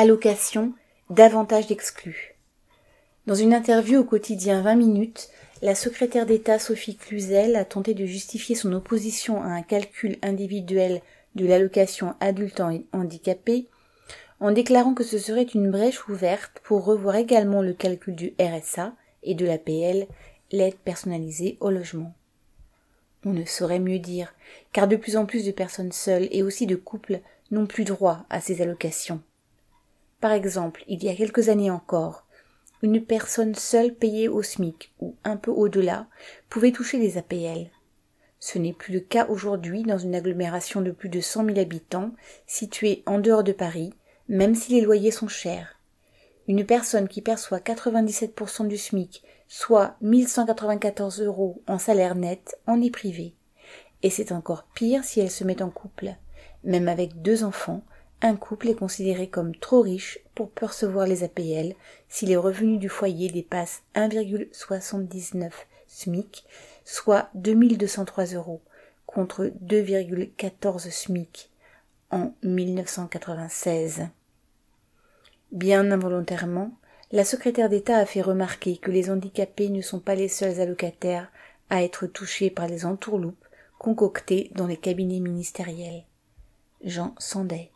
Allocation, davantage d'exclus. Dans une interview au quotidien 20 minutes, la secrétaire d'État Sophie Cluzel a tenté de justifier son opposition à un calcul individuel de l'allocation adulte handicapé en déclarant que ce serait une brèche ouverte pour revoir également le calcul du RSA et de l'APL, l'aide personnalisée au logement. On ne saurait mieux dire, car de plus en plus de personnes seules et aussi de couples n'ont plus droit à ces allocations. Par exemple, il y a quelques années encore, une personne seule payée au SMIC ou un peu au-delà pouvait toucher les APL. Ce n'est plus le cas aujourd'hui dans une agglomération de plus de cent mille habitants située en dehors de Paris, même si les loyers sont chers. Une personne qui perçoit 97% du SMIC, soit 1194 euros en salaire net, en est privée. Et c'est encore pire si elle se met en couple. Même avec deux enfants, un couple est considéré comme trop riche pour percevoir les APL si les revenus du foyer dépassent 1,79 SMIC, soit 2203 euros, contre 2,14 SMIC en 1996. Bien involontairement, la secrétaire d'État a fait remarquer que les handicapés ne sont pas les seuls allocataires à être touchés par les entourloupes concoctées dans les cabinets ministériels. Jean Sandet.